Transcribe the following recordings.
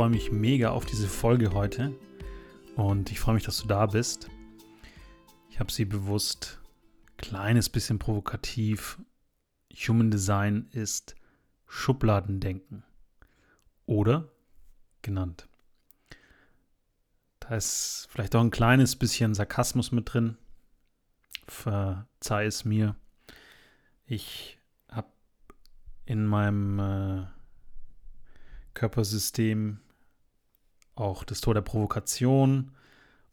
Freue mich mega auf diese Folge heute und ich freue mich, dass du da bist. Ich habe sie bewusst kleines bisschen provokativ. Human Design ist Schubladendenken oder genannt. Da ist vielleicht auch ein kleines bisschen Sarkasmus mit drin. Verzeih es mir. Ich habe in meinem äh, Körpersystem auch das Tor der Provokation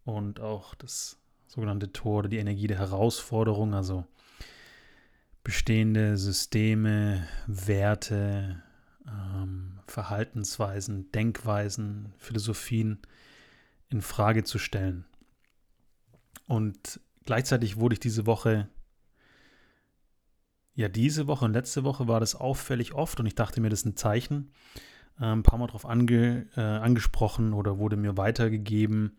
und auch das sogenannte Tor oder die Energie der Herausforderung, also bestehende Systeme, Werte, ähm, Verhaltensweisen, Denkweisen, Philosophien in Frage zu stellen. Und gleichzeitig wurde ich diese Woche, ja, diese Woche und letzte Woche war das auffällig oft und ich dachte mir, das ist ein Zeichen, äh, ein paar Mal darauf ange, äh, angesprochen oder wurde mir weitergegeben.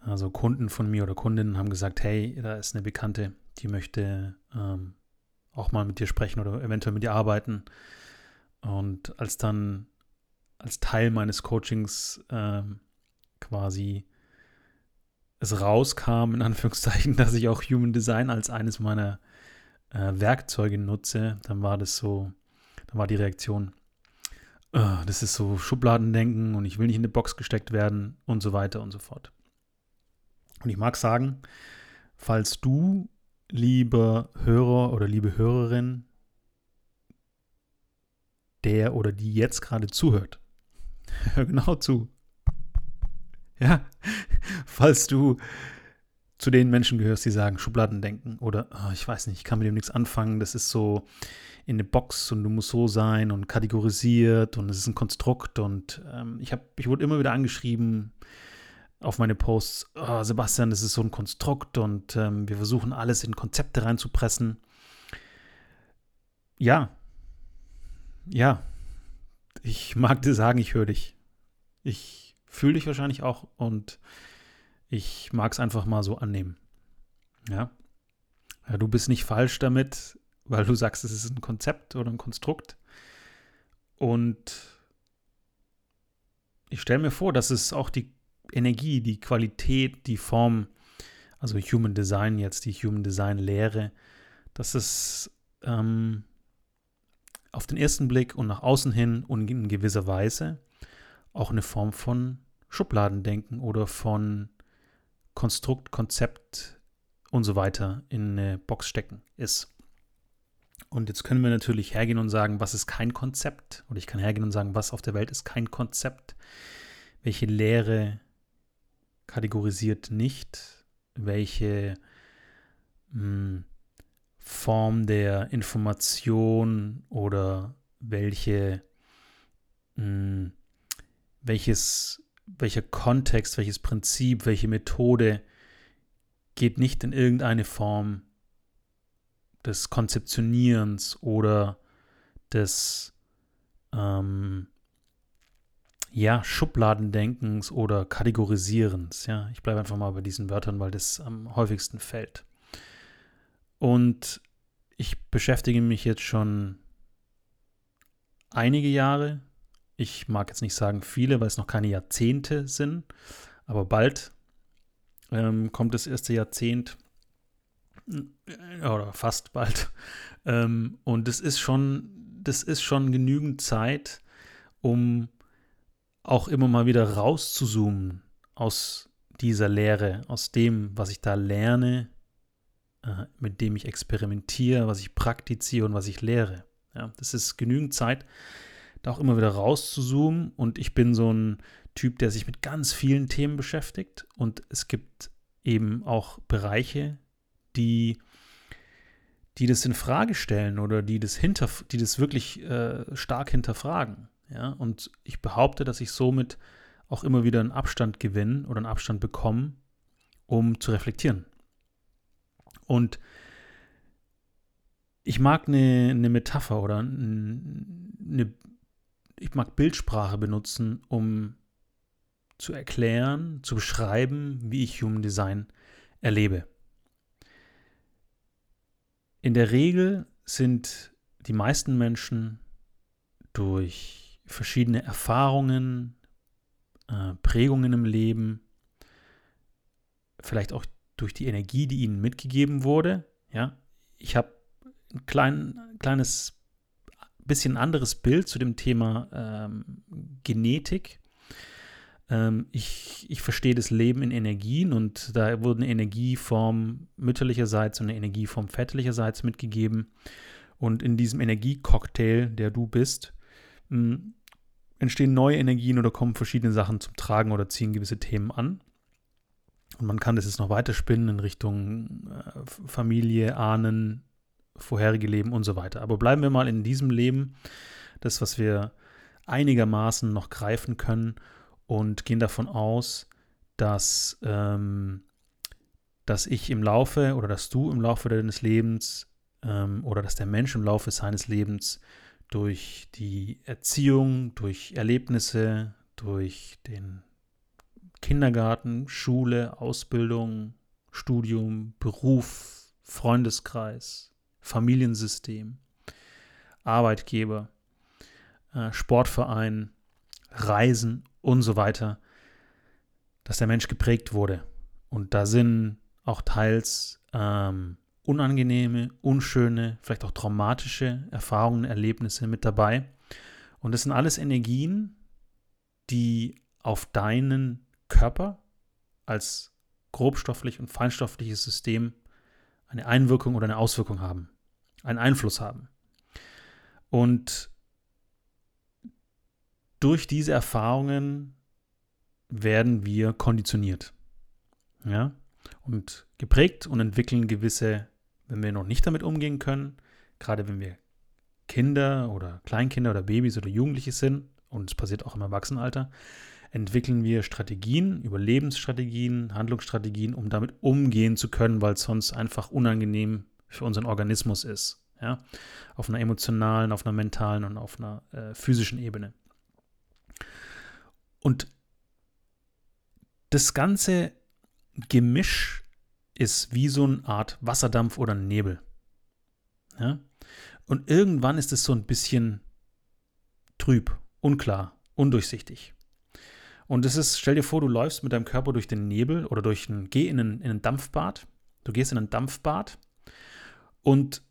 Also Kunden von mir oder Kundinnen haben gesagt, hey, da ist eine Bekannte, die möchte ähm, auch mal mit dir sprechen oder eventuell mit dir arbeiten. Und als dann als Teil meines Coachings ähm, quasi es rauskam, in Anführungszeichen, dass ich auch Human Design als eines meiner äh, Werkzeuge nutze, dann war das so, dann war die Reaktion, oh, das ist so Schubladendenken und ich will nicht in eine Box gesteckt werden und so weiter und so fort. Und ich mag sagen, falls du, lieber Hörer oder liebe Hörerin, der oder die jetzt gerade zuhört, hör genau zu. Ja, falls du zu den Menschen gehörst, die sagen Schubladendenken oder oh, ich weiß nicht, ich kann mit dem nichts anfangen, das ist so, in eine Box und du musst so sein und kategorisiert und es ist ein Konstrukt und ähm, ich habe, ich wurde immer wieder angeschrieben auf meine Posts, oh, Sebastian, das ist so ein Konstrukt und ähm, wir versuchen alles in Konzepte reinzupressen. Ja, ja, ich mag dir sagen, ich höre dich. Ich fühle dich wahrscheinlich auch und ich mag es einfach mal so annehmen. Ja. ja. Du bist nicht falsch damit weil du sagst, es ist ein Konzept oder ein Konstrukt. Und ich stelle mir vor, dass es auch die Energie, die Qualität, die Form, also Human Design jetzt, die Human Design Lehre, dass es ähm, auf den ersten Blick und nach außen hin und in gewisser Weise auch eine Form von Schubladendenken oder von Konstrukt, Konzept und so weiter in eine Box stecken ist. Und jetzt können wir natürlich hergehen und sagen, was ist kein Konzept? Oder ich kann hergehen und sagen, was auf der Welt ist kein Konzept? Welche Lehre kategorisiert nicht? Welche mh, hm, Form der Information oder welche mh, hm, welches welcher Kontext, welches Prinzip, welche Methode geht nicht in irgendeine Form des Konzeptionierens oder des ähm, ja, Schubladendenkens oder Kategorisierens. Ja, ich bleibe einfach mal bei diesen Wörtern, weil das am häufigsten fällt. Und ich beschäftige mich jetzt schon einige Jahre. Ich mag jetzt nicht sagen viele, weil es noch keine Jahrzehnte sind, aber bald ähm, kommt das erste Jahrzehnt oder fast bald. Ähm, und das ist schon, das ist schon genügend Zeit, um auch immer mal wieder rauszuzoomen aus dieser Lehre, aus dem, was ich da lerne, äh, mit dem ich experimentiere, was ich praktiziere und was ich lehre. Ja, das ist genügend Zeit, da auch immer wieder rauszuzoomen. Und ich bin so ein Typ, der sich mit ganz vielen Themen beschäftigt. Und es gibt eben auch Bereiche, die, die das in Frage stellen oder die das hinter, die das wirklich äh, stark hinterfragen. Ja, und ich behaupte, dass ich somit auch immer wieder einen Abstand gewinne oder einen Abstand bekomme, um zu reflektieren. Und ich mag eine, eine Metapher oder eine, ich mag Bildsprache benutzen, um zu erklären, zu beschreiben, wie ich Human Design erlebe. In der Regel sind die meisten Menschen durch verschiedene Erfahrungen, äh, Prägungen im Leben, vielleicht auch durch die Energie, die ihnen mitgegeben wurde. Ja, ich habe ein klein, kleines, bisschen anderes Bild zu dem Thema ähm, Genetik. Ähm, ich, ich verstehe das Leben in Energien und da wurde eine Energieform mütterlicherseits und eine Energieform väterlicherseits mitgegeben. Und in diesem Energiecocktail, der du bist, mh, entstehen neue Energien oder kommen verschiedene Sachen zum Tragen oder ziehen gewisse Themen an. Und man kann das jetzt noch weiter spinnen in Richtung äh, Familie, Ahnen, vorherige Leben und so weiter. Aber bleiben wir mal in diesem Leben, das, was wir einigermaßen noch greifen können und gehen davon aus, dass, ähm, dass ich im Laufe oder dass du im Laufe deines Lebens ähm, oder dass der Mensch im Laufe seines Lebens durch die Erziehung, durch Erlebnisse, durch den Kindergarten, Schule, Ausbildung, Studium, Beruf, Freundeskreis, Familiensystem, Arbeitgeber, äh, Sportverein, Reisen und so weiter, dass der Mensch geprägt wurde. Und da sind auch teils ähm, unangenehme, unschöne, vielleicht auch traumatische Erfahrungen, Erlebnisse mit dabei. Und das sind alles Energien, die auf deinen Körper als grobstofflich und feinstoffliches System eine Einwirkung oder eine Auswirkung haben, einen Einfluss haben. Und durch diese Erfahrungen werden wir konditioniert. Ja? Und geprägt und entwickeln gewisse wenn wir noch nicht damit umgehen können, gerade wenn wir Kinder oder Kleinkinder oder Babys oder Jugendliche sind, und es passiert auch im Erwachsenenalter, entwickeln wir Strategien, Überlebensstrategien, Handlungsstrategien, um damit umgehen zu können, weil es sonst einfach unangenehm für unseren Organismus ist. Ja? Auf einer emotionalen, auf einer mentalen und auf einer äh, physischen Ebene. Und das ganze Gemisch ist wie so eine Art Wasserdampf oder Nebel. Ja? Und irgendwann ist es so ein bisschen trüb, unklar, undurchsichtig. Und es ist, stell dir vor, du läufst mit deinem Körper durch den Nebel oder durch ein, geh in ein, in ein Dampfbad. Du gehst in ein Dampfbad und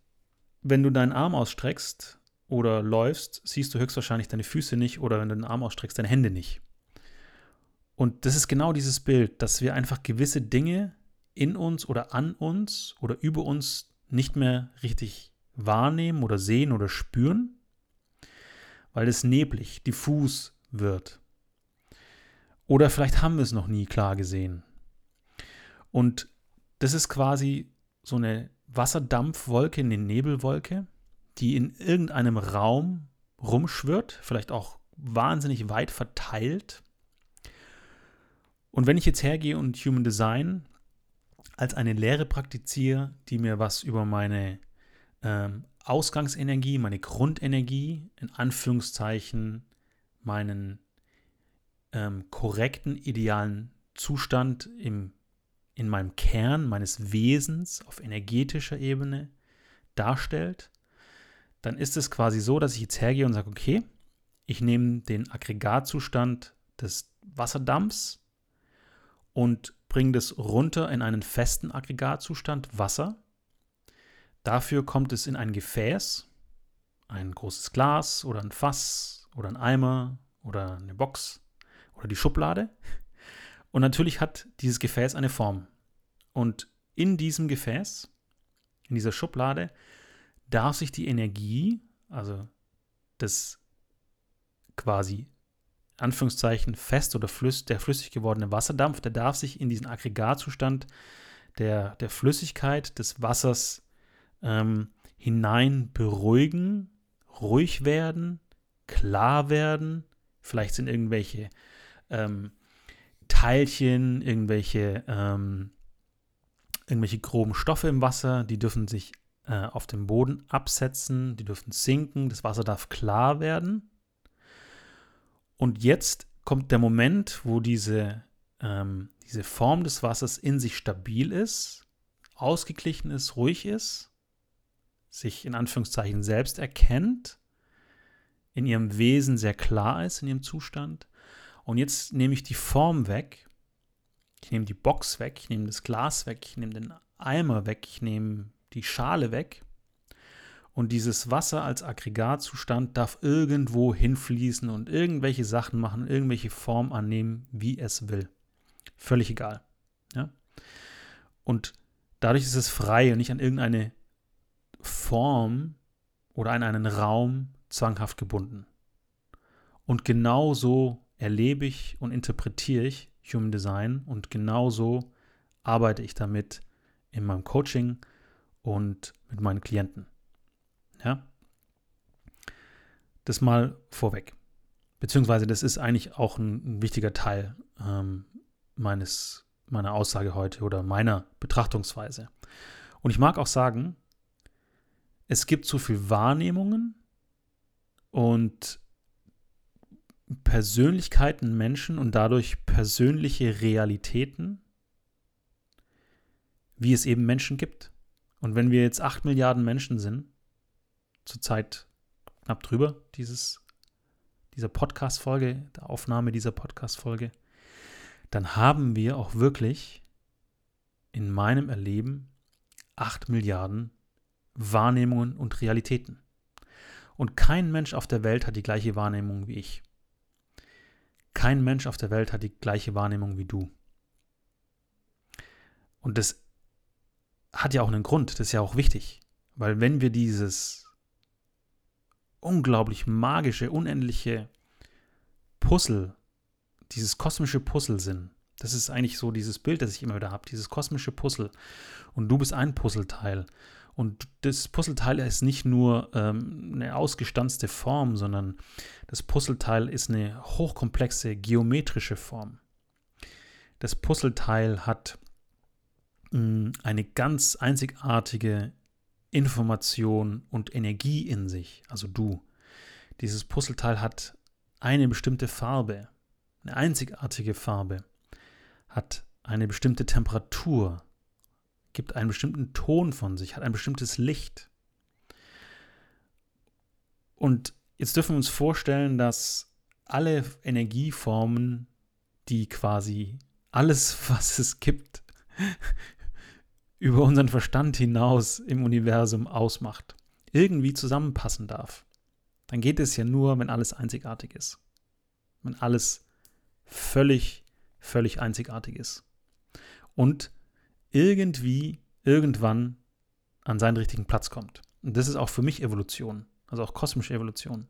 wenn du deinen Arm ausstreckst oder läufst, siehst du höchstwahrscheinlich deine Füße nicht oder wenn du den Arm ausstreckst, deine Hände nicht. Und das ist genau dieses Bild, dass wir einfach gewisse Dinge in uns oder an uns oder über uns nicht mehr richtig wahrnehmen oder sehen oder spüren, weil es neblig, diffus wird. Oder vielleicht haben wir es noch nie klar gesehen. Und das ist quasi so eine Wasserdampfwolke, eine Nebelwolke, die in irgendeinem Raum rumschwirrt, vielleicht auch wahnsinnig weit verteilt. Und wenn ich jetzt hergehe und Human Design als eine Lehre praktiziere, die mir was über meine ähm, Ausgangsenergie, meine Grundenergie, in Anführungszeichen, meinen ähm, korrekten, idealen Zustand im, in meinem Kern meines Wesens auf energetischer Ebene darstellt, dann ist es quasi so, dass ich jetzt hergehe und sage, okay, ich nehme den Aggregatzustand des Wasserdampfs und bringe das runter in einen festen Aggregatzustand, Wasser. Dafür kommt es in ein Gefäß, ein großes Glas oder ein Fass oder ein Eimer oder eine Box oder die Schublade. Und natürlich hat dieses Gefäß eine Form. Und in diesem Gefäß, in dieser Schublade, darf sich die Energie, also das quasi Anführungszeichen fest oder flüss, der flüssig gewordene Wasserdampf, der darf sich in diesen Aggregatzustand der, der Flüssigkeit des Wassers ähm, hinein beruhigen, ruhig werden, klar werden. Vielleicht sind irgendwelche ähm, Teilchen, irgendwelche, ähm, irgendwelche groben Stoffe im Wasser, die dürfen sich äh, auf dem Boden absetzen, die dürfen sinken, das Wasser darf klar werden. Und jetzt kommt der Moment, wo diese, ähm, diese Form des Wassers in sich stabil ist, ausgeglichen ist, ruhig ist, sich in Anführungszeichen selbst erkennt, in ihrem Wesen sehr klar ist, in ihrem Zustand. Und jetzt nehme ich die Form weg, ich nehme die Box weg, ich nehme das Glas weg, ich nehme den Eimer weg, ich nehme die Schale weg. Und dieses Wasser als Aggregatzustand darf irgendwo hinfließen und irgendwelche Sachen machen, irgendwelche Form annehmen, wie es will. Völlig egal. Ja? Und dadurch ist es frei und nicht an irgendeine Form oder an einen Raum zwanghaft gebunden. Und genau so erlebe ich und interpretiere ich Human Design und genau so arbeite ich damit in meinem Coaching und mit meinen Klienten. Ja? Das mal vorweg. Beziehungsweise das ist eigentlich auch ein, wichtiger Teil ähm, meines, meiner Aussage heute oder meiner Betrachtungsweise. Und ich mag auch sagen, es gibt so viel Wahrnehmungen und Persönlichkeiten, Menschen und dadurch persönliche Realitäten, wie es eben Menschen gibt. Und wenn wir jetzt 8 Milliarden Menschen sind, zurzeit knapp drüber, dieses, dieser Podcast-Folge, der Aufnahme dieser Podcast-Folge, dann haben wir auch wirklich in meinem Erleben 8 Milliarden Wahrnehmungen und Realitäten. Und kein Mensch auf der Welt hat die gleiche Wahrnehmung wie ich. Kein Mensch auf der Welt hat die gleiche Wahrnehmung wie du. Und das hat ja auch einen Grund, das ist ja auch wichtig. Weil wenn wir dieses unglaublich magische, unendliche Puzzle, dieses kosmische Puzzle sind, das ist eigentlich so dieses Bild, das ich immer wieder habe, dieses kosmische Puzzle. Und du bist ein Puzzleteil. Und das Puzzleteil ist nicht nur ähm, eine ausgestanzte Form, sondern das Puzzleteil ist eine hochkomplexe geometrische Form. Das Puzzleteil hat eine ganz einzigartige Information und Energie in sich, also du. Dieses Puzzleteil hat eine bestimmte Farbe, eine einzigartige Farbe, hat eine bestimmte Temperatur, gibt einen bestimmten Ton von sich, hat ein bestimmtes Licht. Und jetzt dürfen wir uns vorstellen, dass alle Energieformen, die quasi alles, was es gibt, über unseren Verstand hinaus im Universum ausmacht, irgendwie zusammenpassen darf, dann geht es ja nur, wenn alles einzigartig ist. Wenn alles völlig, völlig einzigartig ist. Und irgendwie, irgendwann an seinen richtigen Platz kommt. Und das ist auch für mich Evolution, also auch kosmische Evolution.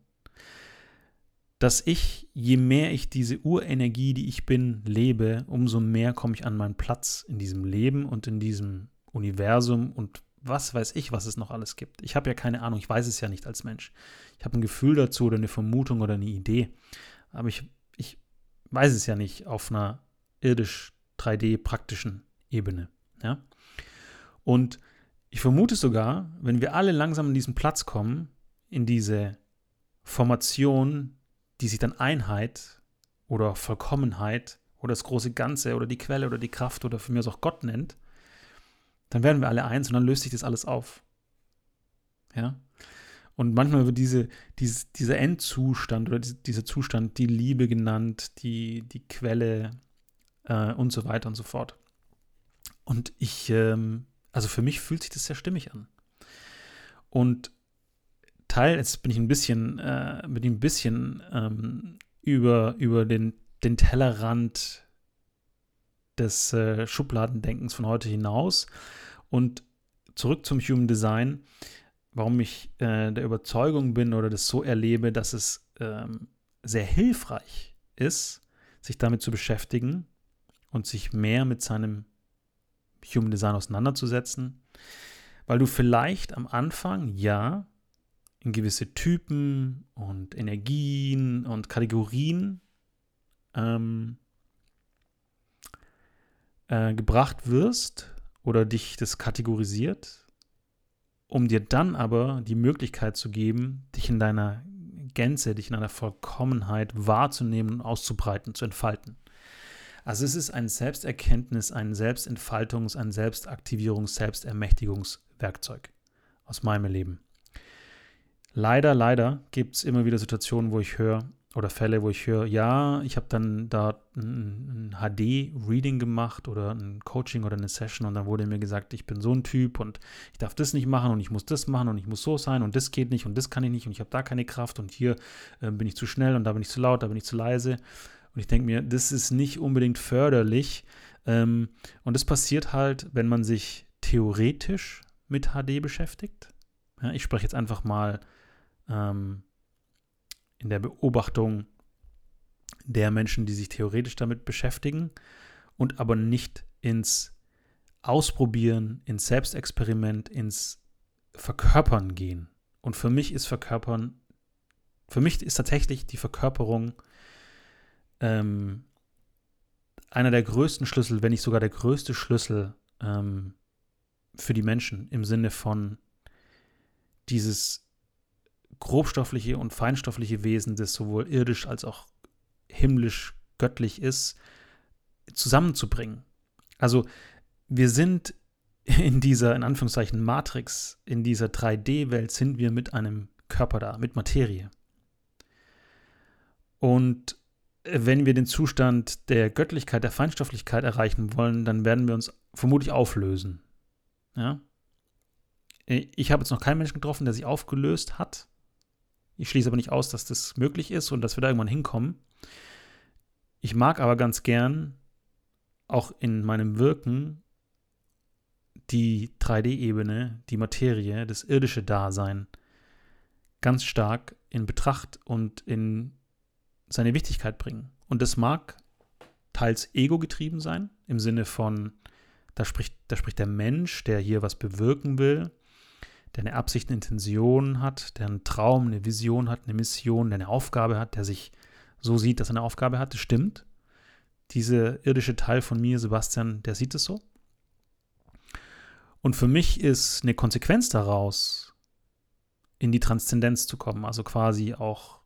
Dass ich, je mehr ich diese Urenergie, die ich bin, lebe, umso mehr komme ich an meinen Platz in diesem Leben und in diesem Universum und was weiß ich, was es noch alles gibt. Ich habe ja keine Ahnung, ich weiß es ja nicht als Mensch. Ich habe ein Gefühl dazu oder eine Vermutung oder eine Idee, aber ich, ich weiß es ja nicht auf einer irdisch 3D-praktischen Ebene. Ja? Und ich vermute sogar, wenn wir alle langsam an diesen Platz kommen, in diese Formation, die sich dann Einheit oder Vollkommenheit oder das große Ganze oder die Quelle oder die Kraft oder für mich auch Gott nennt, dann werden wir alle eins und dann löst sich das alles auf. Ja? Und manchmal wird diese, diese, dieser Endzustand oder dieser Zustand die Liebe genannt, die, die Quelle äh, und so weiter und so fort. Und ich, ähm, also für mich fühlt sich das sehr stimmig an. Und Teil, jetzt bin ich ein bisschen, äh, bin ich ein bisschen ähm, über, über den, den Tellerrand des äh, Schubladendenkens von heute hinaus und zurück zum Human Design, warum ich äh, der Überzeugung bin oder das so erlebe, dass es ähm, sehr hilfreich ist, sich damit zu beschäftigen und sich mehr mit seinem Human Design auseinanderzusetzen. weil du vielleicht am Anfang, ja, in gewisse Typen und Energien und Kategorien ähm, äh, gebracht wirst oder dich das kategorisiert, um dir dann aber die Möglichkeit zu geben, dich in deiner Gänze, dich in einer Vollkommenheit wahrzunehmen und auszubreiten, zu entfalten. Also es ist ein Selbsterkenntnis, ein Selbstentfaltungs-, ein Selbstaktivierungs-, Selbstermächtigungswerkzeug aus meinem Leben. Leider, leider gibt es immer wieder Situationen, wo ich höre, oder Fälle, wo ich höre, ja, ich habe dann da ein, HD-Reading gemacht oder ein Coaching oder eine Session und dann wurde mir gesagt, ich bin so ein Typ und ich darf das nicht machen und ich muss das machen und ich muss so sein und das geht nicht und das kann ich nicht und ich habe da keine Kraft und hier äh, bin ich zu schnell und da bin ich zu laut, da bin ich zu leise. Und ich denke mir, das ist nicht unbedingt förderlich. Ähm, und das passiert halt, wenn man sich theoretisch mit HD beschäftigt. Ja, ich spreche jetzt einfach mal ähm, in der Beobachtung der Menschen, die sich theoretisch damit beschäftigen und aber nicht ins Ausprobieren, ins Selbstexperiment, ins Verkörpern gehen. Und für mich ist Verkörpern, für mich ist tatsächlich die Verkörperung ähm, einer der größten Schlüssel, wenn nicht sogar der größte Schlüssel ähm, für die Menschen im Sinne von dieses grobstoffliche und feinstoffliche Wesen, das sowohl irdisch als auch himmlisch göttlich ist, zusammenzubringen. Also wir sind in dieser, in Anführungszeichen, Matrix, in dieser 3D-Welt sind wir mit einem Körper da, mit Materie. Und wenn wir den Zustand der Göttlichkeit, der Feinstofflichkeit erreichen wollen, dann werden wir uns vermutlich auflösen. Ja? Ich habe jetzt noch keinen Menschen getroffen, der sich aufgelöst hat. Ich schließe aber nicht aus, dass das möglich ist und dass wir da irgendwann hinkommen. Ich mag aber ganz gern auch in meinem Wirken die 3D-Ebene, die Materie, das irdische Dasein ganz stark in Betracht und in seine Wichtigkeit bringen. Und das mag teils ego-getrieben sein, im Sinne von, da spricht, da spricht der Mensch, der hier was bewirken will, der eine Absicht, eine Intention hat, der einen Traum, eine Vision hat, eine Mission, der eine Aufgabe hat, der sich so sieht, dass er eine Aufgabe hat, das stimmt. Dieser irdische Teil von mir, Sebastian, der sieht es so. Und für mich ist eine Konsequenz daraus, in die Transzendenz zu kommen, also quasi auch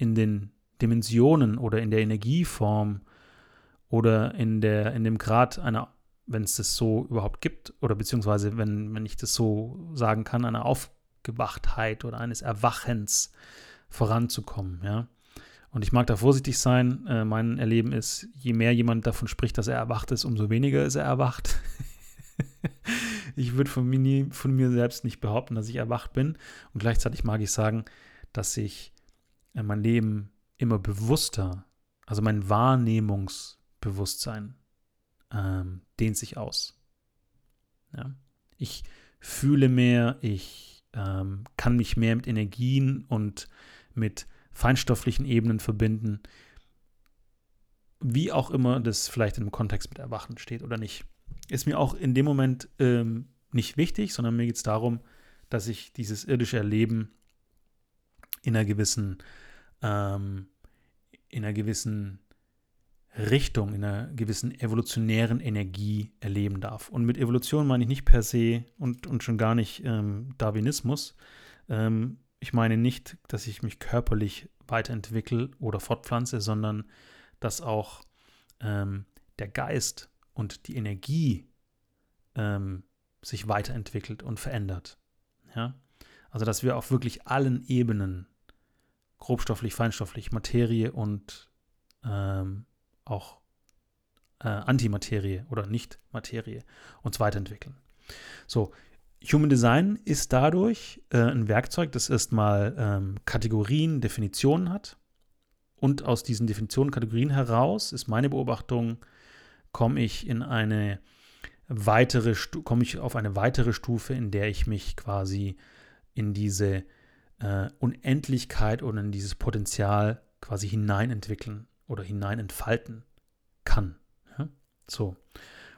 in den Dimensionen oder in der Energieform oder in, der, in dem Grad einer wenn es das so überhaupt gibt, oder beziehungsweise wenn, wenn ich das so sagen kann, einer Aufgewachtheit oder eines Erwachens voranzukommen, ja. Und ich mag da vorsichtig sein. Äh, mein Erleben ist, je mehr jemand davon spricht, dass er erwacht ist, umso weniger ist er erwacht. ich würde von mir, von mir selbst nicht behaupten, dass ich erwacht bin. Und gleichzeitig mag ich sagen, dass ich mein Leben immer bewusster, also mein Wahrnehmungsbewusstsein ähm, dehnt sich aus. Ja? Ich fühle mehr, ich ähm, kann mich mehr mit Energien und mit feinstofflichen Ebenen verbinden, wie auch immer das vielleicht einem Kontext mit Erwachen steht oder nicht. Ist mir auch in dem Moment ähm, nicht wichtig, sondern mir geht es darum, dass ich dieses irdische Erleben in einer gewissen, ähm, in einer gewissen Richtung, in einer gewissen evolutionären Energie erleben darf. Und mit Evolution meine ich nicht per se und, und schon gar nicht ähm, Darwinismus. Ähm, ich meine nicht, dass ich mich körperlich weiterentwickle oder fortpflanze, sondern dass auch ähm, der Geist und die Energie ähm, sich weiterentwickelt und verändert. Ja? Also dass wir auf wirklich allen Ebenen, grobstofflich, feinstofflich, Materie und ähm, auch äh, Antimaterie oder Nicht-Materie uns weiterentwickeln. So, Human Design ist dadurch äh, ein Werkzeug, das erstmal ähm, Kategorien, Definitionen hat. Und aus diesen Definitionen, Kategorien heraus ist meine Beobachtung, komme ich in eine weitere, komme ich auf eine weitere Stufe, in der ich mich quasi in diese äh, Unendlichkeit oder in dieses Potenzial quasi hineinentwickeln oder hinein entfalten kann. Ja? So.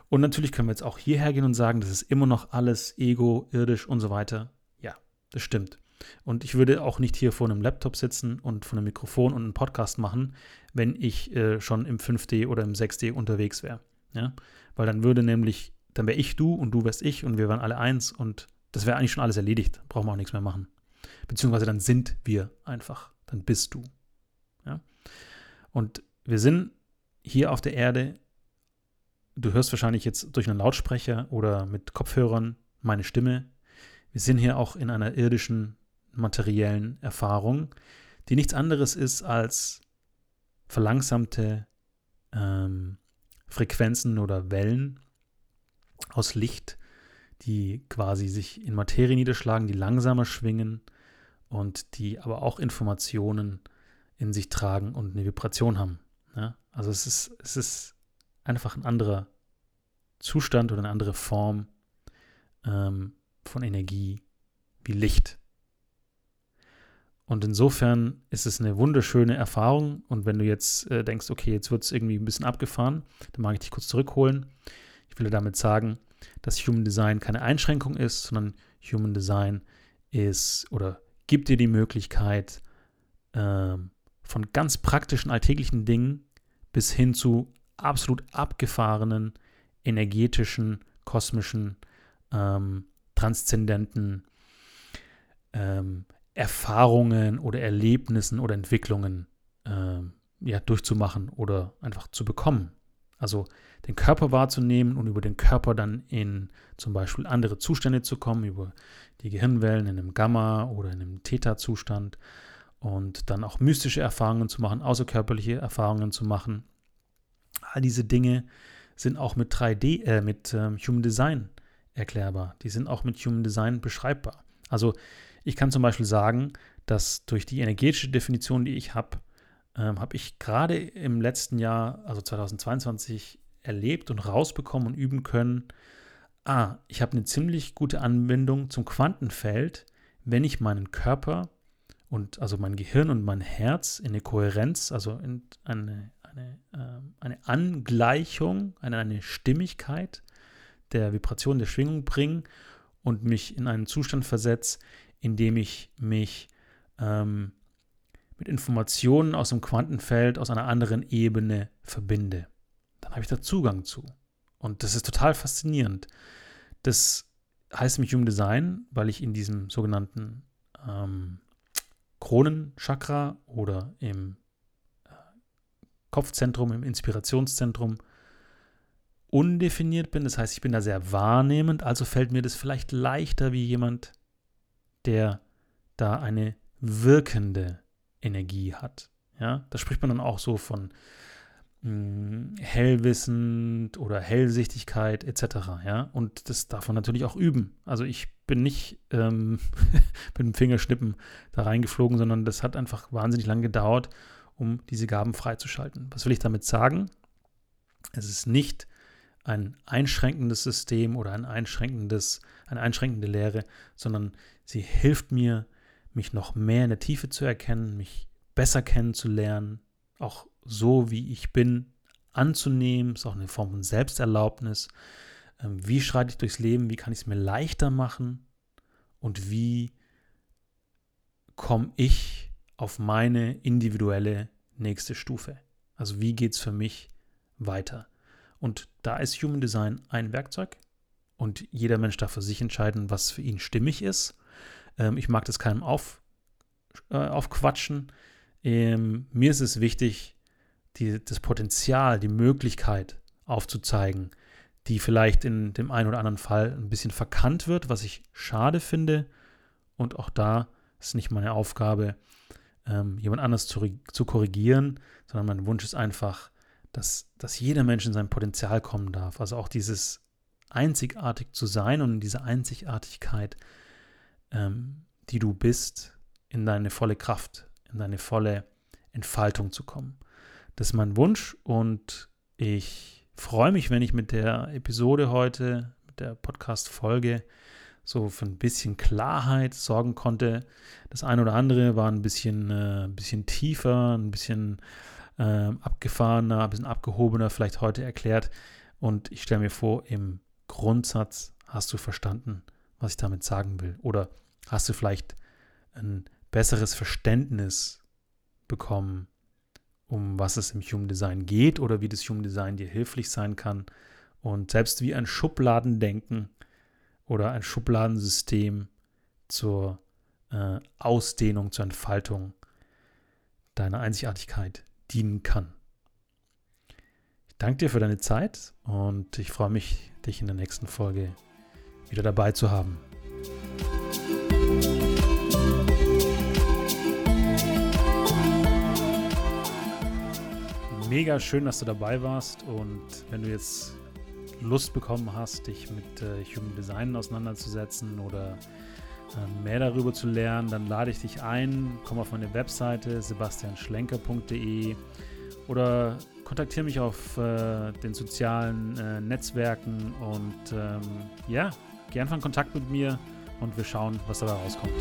Und natürlich können wir jetzt auch hierher gehen und sagen, das ist immer noch alles ego, irdisch und so weiter. Ja, das stimmt. Und ich würde auch nicht hier vor einem Laptop sitzen und vor einem Mikrofon und einen Podcast machen, wenn ich äh, schon im 5D oder im 6D unterwegs wäre. Ja? Weil dann würde nämlich, dann wäre ich du und du wärst ich und wir wären alle eins und das wäre eigentlich schon alles erledigt. Brauchen wir auch nichts mehr machen. Beziehungsweise dann sind wir einfach. Dann bist du. Ja? Und wir sind hier auf der Erde, du hörst wahrscheinlich jetzt durch einen Lautsprecher oder mit Kopfhörern meine Stimme. Wir sind hier auch in einer irdischen materiellen Erfahrung, die nichts anderes ist als verlangsamte ähm, Frequenzen oder Wellen aus Licht, die quasi sich in Materie niederschlagen, die langsamer schwingen und die aber auch Informationen in sich tragen und eine Vibration haben. Ja? Also es ist, es ist einfach ein anderer Zustand oder eine andere Form ähm, von Energie wie Licht. Und insofern ist es eine wunderschöne Erfahrung. Und wenn du jetzt äh, denkst, okay, jetzt wird es irgendwie ein bisschen abgefahren, dann mag ich dich kurz zurückholen. Ich will damit sagen, dass Human Design keine Einschränkung ist, sondern Human Design ist oder gibt dir die Möglichkeit, äh, von ganz praktischen alltäglichen Dingen bis hin zu absolut abgefahrenen, energetischen, kosmischen, ähm, transzendenten ähm, Erfahrungen oder Erlebnissen oder Entwicklungen äh, ja, durchzumachen oder einfach zu bekommen. Also den Körper wahrzunehmen und über den Körper dann in zum Beispiel andere Zustände zu kommen, über die Gehirnwellen in einem Gamma oder in einem Theta-Zustand und dann auch mystische Erfahrungen zu machen, außerkörperliche Erfahrungen zu machen. All diese Dinge sind auch mit 3D, äh, mit ähm, Human Design erklärbar. Die sind auch mit Human Design beschreibbar. Also ich kann zum Beispiel sagen, dass durch die energetische Definition, die ich habe, ähm, habe ich gerade im letzten Jahr, also 2022, erlebt und rausbekommen und üben können, ah, ich habe eine ziemlich gute Anbindung zum Quantenfeld, wenn ich meinen Körper und also mein Gehirn und mein Herz in eine Kohärenz, also in eine, eine, äh, eine Angleichung, eine, eine Stimmigkeit der Vibration, der Schwingung bringen und mich in einen Zustand versetze, indem ich mich ähm, mit Informationen aus dem Quantenfeld, aus einer anderen Ebene verbinde. Dann habe ich da Zugang zu. Und das ist total faszinierend. Das heißt mich Human Design, weil ich in diesem sogenannten ähm, Kronenchakra oder im äh, Kopfzentrum, im Inspirationszentrum undefiniert bin. Das heißt, ich bin da sehr wahrnehmend, also fällt mir das vielleicht leichter wie jemand, der da eine wirkende Energie hat. Ja, da spricht man dann auch so von mh, hm, hellwissend oder Hellsichtigkeit etc. Ja, und das darf man natürlich auch üben. Also ich bin nicht ähm, mit dem Fingerschnippen da reingeflogen, sondern das hat einfach wahnsinnig lang gedauert, um diese Gaben freizuschalten. Was will ich damit sagen? Es ist nicht ein einschränkendes System oder ein einschränkendes, eine einschränkende Lehre, sondern sie hilft mir, mich noch mehr in der Tiefe zu erkennen, mich besser kennenzulernen, auch so wie ich bin, anzunehmen, ist auch eine Form von Selbsterlaubnis. Ähm, wie schreite ich durchs Leben? Wie kann ich es mir leichter machen? Und wie komme ich auf meine individuelle nächste Stufe? Also wie geht es für mich weiter? Und da ist Human Design ein Werkzeug und jeder Mensch darf für sich entscheiden, was für ihn stimmig ist. Ähm, ich mag das keinem auf, äh, aufquatschen. Ähm, mir ist es wichtig, die, das Potenzial, die Möglichkeit aufzuzeigen, die vielleicht in dem einen oder anderen Fall ein bisschen verkannt wird, was ich schade finde. Und auch da ist nicht meine Aufgabe, ähm, jemand anders zu, zu korrigieren, sondern mein Wunsch ist einfach, dass, dass jeder Mensch in sein Potenzial kommen darf. Also auch dieses einzigartig zu sein und in diese Einzigartigkeit, ähm, die du bist, in deine volle Kraft, in deine volle Entfaltung zu kommen. Das ist mein Wunsch und ich freue mich, wenn ich mit der Episode heute, mit der Podcast-Folge, so für ein bisschen Klarheit sorgen konnte. Das eine oder andere war ein bisschen, äh, ein bisschen tiefer, ein bisschen äh, abgefahrener, ein bisschen abgehobener vielleicht heute erklärt. Und ich stelle mir vor, im Grundsatz hast du verstanden, was ich damit sagen will. Oder hast du vielleicht ein besseres Verständnis bekommen, um was es im Human Design geht oder wie das Human Design dir hilflich sein kann. Und selbst wie ein Schubladendenken oder ein Schubladensystem zur äh, Ausdehnung, zur Entfaltung deiner Einzigartigkeit dienen kann. Ich danke dir für deine Zeit und ich freue mich, dich in der nächsten Folge wieder dabei zu haben. Mega schön, dass du dabei warst und wenn du jetzt Lust bekommen hast, dich mit äh, Human Design auseinanderzusetzen oder äh, mehr darüber zu lernen, dann lade ich dich ein, komm auf meine Webseite sebastianschlenker.de oder kontaktiere mich auf äh, den sozialen äh, Netzwerken und ähm, ja, geh einfach in Kontakt mit mir und wir schauen, was dabei rauskommt.